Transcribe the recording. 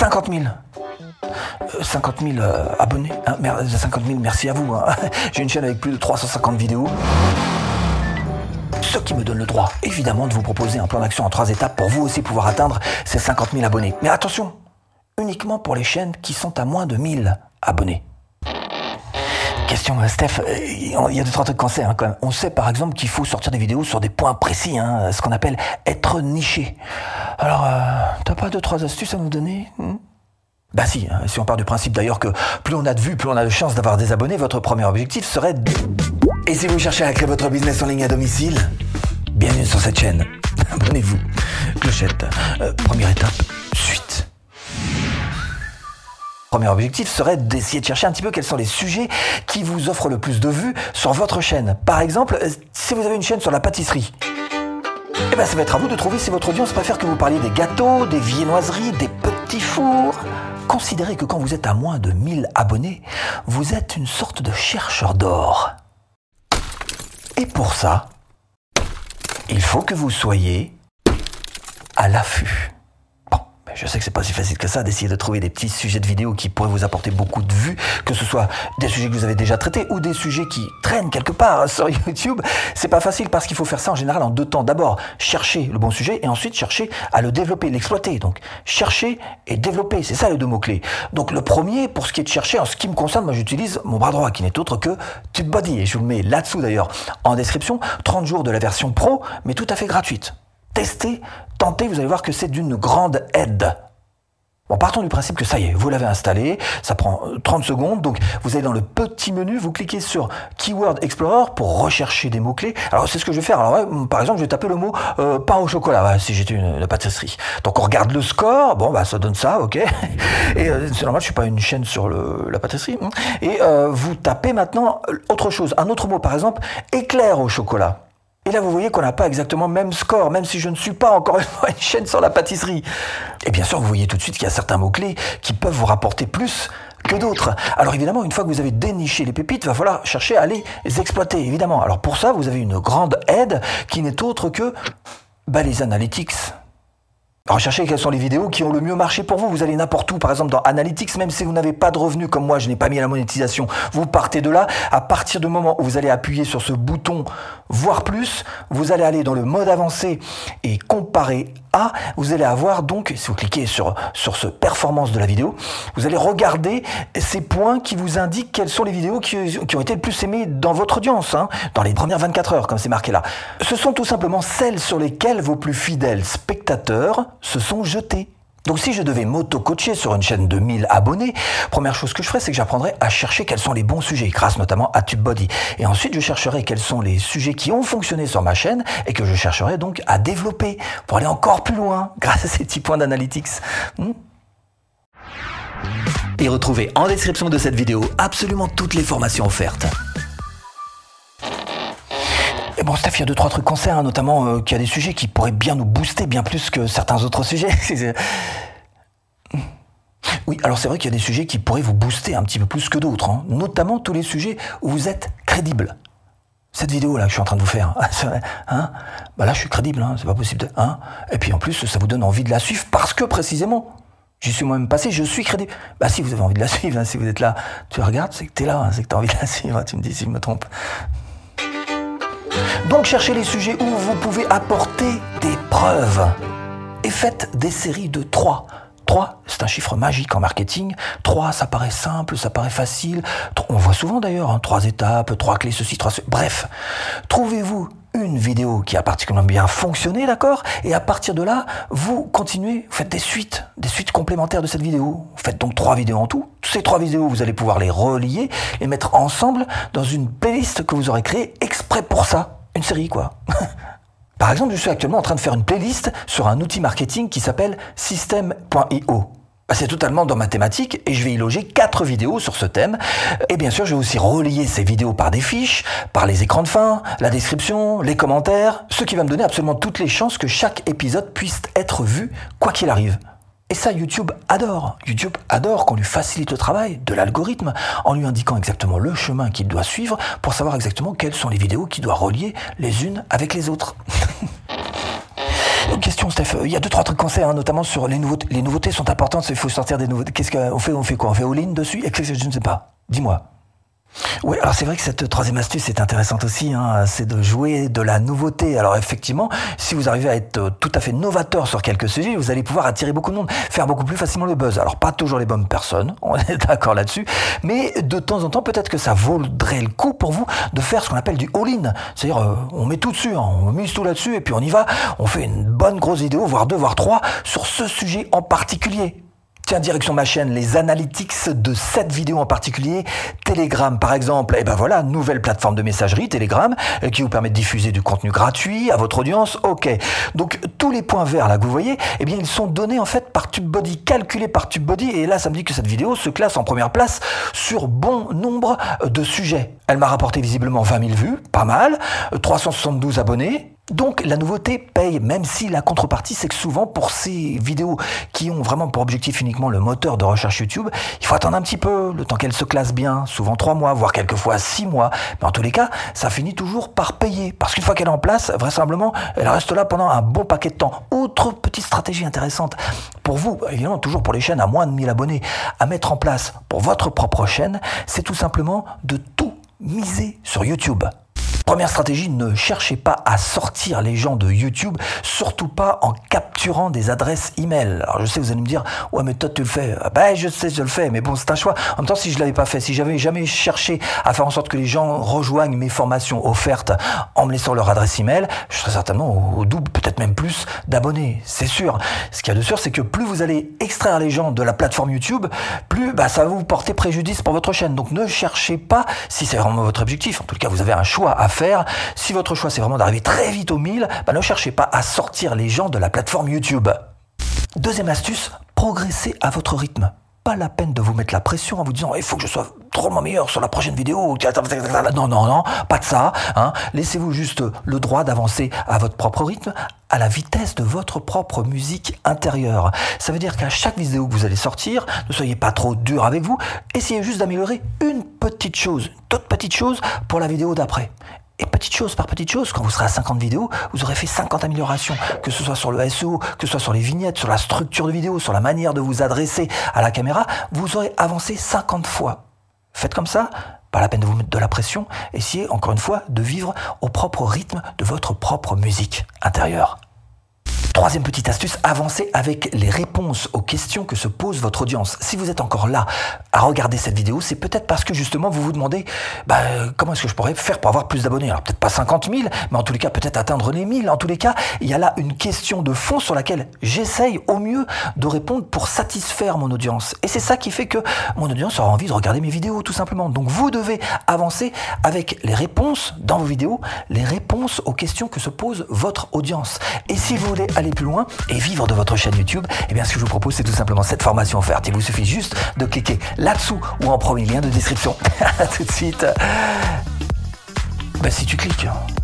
50 000. 50 000 abonnés. 50 000, merci à vous. hein. J'ai une chaîne avec plus de 350 vidéos. Ce qui me donne le droit, évidemment, de vous proposer un plan d'action en trois étapes pour vous aussi pouvoir atteindre ces 50 000 abonnés. Mais attention, uniquement pour les chaînes qui sont à moins de 1000 abonnés. Question, euh, Steph, euh, il y a deux, trois trucs qu'on sait hein, quand même. On sait par exemple qu'il faut sortir des vidéos sur des points précis, hein, ce qu'on appelle être niché. Alors, euh, t'as pas deux, trois astuces à nous donner bah si, hein, si on part du principe d'ailleurs que plus on a de vues, plus on a de chances d'avoir des abonnés, votre premier objectif serait de... Et si vous cherchez à créer votre business en ligne à domicile, bienvenue sur cette chaîne. Abonnez-vous. Clochette. Première étape. Premier objectif serait d'essayer de chercher un petit peu quels sont les sujets qui vous offrent le plus de vues sur votre chaîne. Par exemple, euh, si vous avez une chaîne sur la pâtisserie, eh ben ça va être à vous de trouver si votre audience préfère que vous parliez des gâteaux, des viennoiseries, des petits fours. Considérez que quand vous êtes à moins de 1000 abonnés, vous êtes une sorte de chercheur d'or. Et pour ça, il faut que vous soyez à l'affût. Je sais que c'est pas si facile que ça d'essayer de trouver des petits sujets de vidéos qui pourraient vous apporter beaucoup de vues, que ce soit des sujets que vous avez déjà traités ou des sujets qui traînent quelque part sur YouTube. C'est pas facile parce qu'il faut faire ça en général en deux temps. D'abord, chercher le bon sujet et ensuite chercher à le développer, l'exploiter. Donc, chercher et développer, c'est ça les deux mots-clés. Donc, le premier, pour ce qui est de chercher, en ce qui me concerne, moi j'utilise mon bras droit qui n'est autre que TubeBuddy et je vous le mets là-dessous d'ailleurs en description. 30 jours de la version pro, mais tout à fait gratuite. Testez, tentez, vous allez voir que c'est d'une grande aide. Bon, partons du principe que ça y est, vous l'avez installé, ça prend euh, 30 secondes, donc vous allez dans le petit menu, vous cliquez sur Keyword Explorer pour rechercher des mots-clés. Alors c'est ce que je vais faire. Alors par exemple, je vais taper le mot euh, pain au chocolat, si j'étais une, une pâtisserie. Donc on regarde le score, bon bah ça donne ça, ok. Et euh, c'est normal, je suis pas une chaîne sur la pâtisserie. Et euh, vous tapez maintenant autre chose, un autre mot, par exemple, éclair au chocolat. Et là, vous voyez qu'on n'a pas exactement le même score, même si je ne suis pas encore une fois une chaîne sur la pâtisserie. Et bien sûr, vous voyez tout de suite qu'il y a certains mots-clés qui peuvent vous rapporter plus que d'autres. Alors évidemment, une fois que vous avez déniché les pépites, va falloir chercher à les exploiter, évidemment. Alors pour ça, vous avez une grande aide qui n'est autre que bah, les analytics. Recherchez quelles sont les vidéos qui ont le mieux marché pour vous. Vous allez n'importe où, par exemple dans Analytics, même si vous n'avez pas de revenus comme moi, je n'ai pas mis la monétisation. Vous partez de là. À partir du moment où vous allez appuyer sur ce bouton voir plus, vous allez aller dans le mode avancé et comparer à. Vous allez avoir donc, si vous cliquez sur, sur ce performance de la vidéo, vous allez regarder ces points qui vous indiquent quelles sont les vidéos qui, qui ont été le plus aimées dans votre audience, hein, dans les premières 24 heures, comme c'est marqué là. Ce sont tout simplement celles sur lesquelles vos plus fidèles spectateurs se sont jetés. Donc si je devais m'auto-coacher sur une chaîne de 1000 abonnés, première chose que je ferais, c'est que j'apprendrais à chercher quels sont les bons sujets, grâce notamment à TubeBuddy. Et ensuite, je chercherai quels sont les sujets qui ont fonctionné sur ma chaîne et que je chercherai donc à développer pour aller encore plus loin grâce à ces petits points d'analytics. Hmm et retrouvez en description de cette vidéo absolument toutes les formations offertes. Et bon, Steph, il y a deux, trois trucs sait, hein, notamment euh, qu'il y a des sujets qui pourraient bien nous booster, bien plus que certains autres sujets. oui, alors c'est vrai qu'il y a des sujets qui pourraient vous booster un petit peu plus que d'autres, hein, notamment tous les sujets où vous êtes crédible. Cette vidéo là que je suis en train de vous faire, hein, bah là je suis crédible, hein, c'est pas possible. De, hein, et puis en plus, ça vous donne envie de la suivre parce que précisément, J'y suis moi-même passé, je suis crédible. Bah si vous avez envie de la suivre, hein, si vous êtes là, tu regardes, c'est que t'es là, c'est que t'as envie de la suivre, tu me dis si je me trompe. Donc cherchez les sujets où vous pouvez apporter des preuves. Et faites des séries de 3. 3, c'est un chiffre magique en marketing. 3, ça paraît simple, ça paraît facile. On voit souvent d'ailleurs, hein, 3 étapes, 3 clés, ceci, 3... Ce... Bref, trouvez-vous une vidéo qui a particulièrement bien fonctionné, d'accord? Et à partir de là, vous continuez, vous faites des suites, des suites complémentaires de cette vidéo. Vous faites donc trois vidéos en tout. Ces trois vidéos, vous allez pouvoir les relier, les mettre ensemble dans une playlist que vous aurez créée exprès pour ça. Série, quoi. Par exemple, je suis actuellement en train de faire une playlist sur un outil marketing qui s'appelle System.io. Bah, c'est totalement dans ma thématique et je vais y loger quatre vidéos sur ce thème. Et bien sûr, je vais aussi relier ces vidéos par des fiches, par les écrans de fin, la description, les commentaires, ce qui va me donner absolument toutes les chances que chaque épisode puisse être vu quoi qu'il arrive. Et ça, YouTube adore. YouTube adore qu'on lui facilite le travail de l'algorithme en lui indiquant exactement le chemin qu'il doit suivre pour savoir exactement quelles sont les vidéos qu'il doit relier les unes avec les autres. question, Steph. Il y a deux, trois trucs conseils, hein, notamment sur les nouveautés. Les nouveautés sont importantes. Il faut sortir des nouveautés. Qu'est-ce qu'on fait On fait quoi? On fait all-in dessus? Je ne sais pas. Dis-moi. Oui, alors c'est vrai que cette troisième astuce est intéressante aussi, hein, c'est de jouer de la nouveauté. Alors effectivement, si vous arrivez à être euh, tout à fait novateur sur quelques sujets, vous allez pouvoir attirer beaucoup de monde, faire beaucoup plus facilement le buzz. Alors pas toujours les bonnes personnes, on est d'accord là-dessus, mais de temps en temps, peut-être que ça vaudrait le coup pour vous de faire ce qu'on appelle du all-in. C'est-à-dire, euh, on met tout dessus, hein, on mise tout là-dessus, et puis on y va, on fait une bonne grosse vidéo, voire deux, voire trois, sur ce sujet en particulier. Tiens, direction ma chaîne, les analytics de cette vidéo en particulier, Telegram par exemple, et eh ben voilà, nouvelle plateforme de messagerie, Telegram, euh, qui vous permet de diffuser du contenu gratuit à votre audience, ok. Donc tous les points verts là que vous voyez, eh bien ils sont donnés en fait par TubeBuddy, calculés par TubeBuddy, et là ça me dit que cette vidéo se classe en première place sur bon nombre de sujets. Elle m'a rapporté visiblement 20 000 vues, pas mal, 372 euh, abonnés, donc la nouveauté paye, même si la contrepartie, c'est que souvent pour ces vidéos qui ont vraiment pour objectif uniquement le moteur de recherche YouTube, il faut attendre un petit peu, le temps qu'elle se classe bien, souvent trois mois, voire quelquefois six mois. Mais en tous les cas, ça finit toujours par payer. Parce qu'une fois qu'elle est en place, vraisemblablement, elle reste là pendant un bon paquet de temps. Autre petite stratégie intéressante pour vous, évidemment toujours pour les chaînes à moins de 1000 abonnés, à mettre en place pour votre propre chaîne, c'est tout simplement de tout miser sur YouTube. Première stratégie, ne cherchez pas à sortir les gens de YouTube, surtout pas en capturant des adresses email. Alors je sais, vous allez me dire, ouais mais toi tu le fais. Ah ben je sais, je le fais, mais bon c'est un choix. En même temps, si je l'avais pas fait, si j'avais jamais cherché à faire en sorte que les gens rejoignent mes formations offertes en me laissant leur adresse email, je serais certainement au double, peut-être même plus d'abonnés, c'est sûr. Ce qu'il y a de sûr, c'est que plus vous allez extraire les gens de la plateforme YouTube, plus bah, ça va vous porter préjudice pour votre chaîne. Donc ne cherchez pas, si c'est vraiment votre objectif, en tout cas vous avez un choix à faire si votre choix c'est vraiment d'arriver très vite au 1000, bah, ne cherchez pas à sortir les gens de la plateforme YouTube. Deuxième astuce, progressez à votre rythme. Pas la peine de vous mettre la pression en vous disant il faut que je sois drôlement meilleur sur la prochaine vidéo. Non, non, non, pas de ça. Hein. Laissez-vous juste le droit d'avancer à votre propre rythme, à la vitesse de votre propre musique intérieure. Ça veut dire qu'à chaque vidéo que vous allez sortir, ne soyez pas trop dur avec vous. Essayez juste d'améliorer une petite chose, toute petite chose pour la vidéo d'après. Et petite chose par petite chose, quand vous serez à 50 vidéos, vous aurez fait 50 améliorations, que ce soit sur le SEO, que ce soit sur les vignettes, sur la structure de vidéo, sur la manière de vous adresser à la caméra, vous aurez avancé 50 fois. Faites comme ça, pas la peine de vous mettre de la pression, essayez encore une fois de vivre au propre rythme de votre propre musique intérieure. Troisième petite astuce, avancez avec les réponses aux questions que se pose votre audience. Si vous êtes encore là à regarder cette vidéo, c'est peut-être parce que justement vous vous demandez bah, comment est-ce que je pourrais faire pour avoir plus d'abonnés? Alors peut-être pas 50 000, mais en tous les cas peut-être atteindre les 1000. En tous les cas, il y a là une question de fond sur laquelle j'essaye au mieux de répondre pour satisfaire mon audience. Et c'est ça qui fait que mon audience aura envie de regarder mes vidéos tout simplement. Donc vous devez avancer avec les réponses dans vos vidéos, les réponses aux questions que se pose votre audience. Et si vous voulez aller plus loin et vivre de votre chaîne YouTube, eh bien ce que je vous propose c'est tout simplement cette formation offerte. Il vous suffit juste de cliquer là-dessous ou en premier lien de description. tout de suite. Ben, si tu cliques. Hein.